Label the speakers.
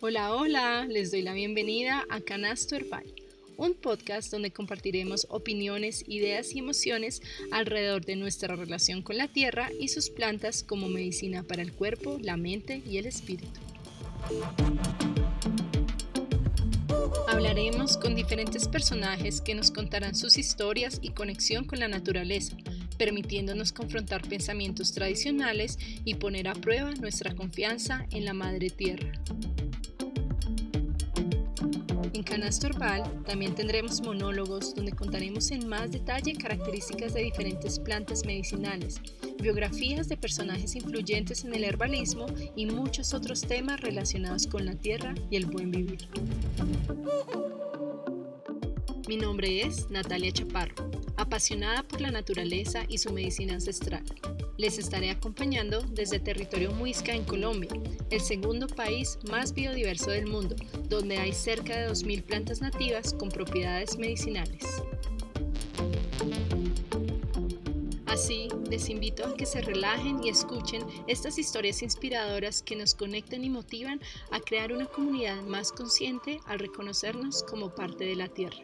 Speaker 1: Hola, hola, les doy la bienvenida a Canasto Herbal, un podcast donde compartiremos opiniones, ideas y emociones alrededor de nuestra relación con la tierra y sus plantas como medicina para el cuerpo, la mente y el espíritu. Hablaremos con diferentes personajes que nos contarán sus historias y conexión con la naturaleza, permitiéndonos confrontar pensamientos tradicionales y poner a prueba nuestra confianza en la Madre Tierra. Canasto Herbal también tendremos monólogos donde contaremos en más detalle características de diferentes plantas medicinales, biografías de personajes influyentes en el herbalismo y muchos otros temas relacionados con la tierra y el buen vivir. Mi nombre es Natalia Chaparro, apasionada por la naturaleza y su medicina ancestral. Les estaré acompañando desde territorio Muisca en Colombia, el segundo país más biodiverso del mundo, donde hay cerca de 2.000 plantas nativas con propiedades medicinales. Así, les invito a que se relajen y escuchen estas historias inspiradoras que nos conectan y motivan a crear una comunidad más consciente al reconocernos como parte de la Tierra.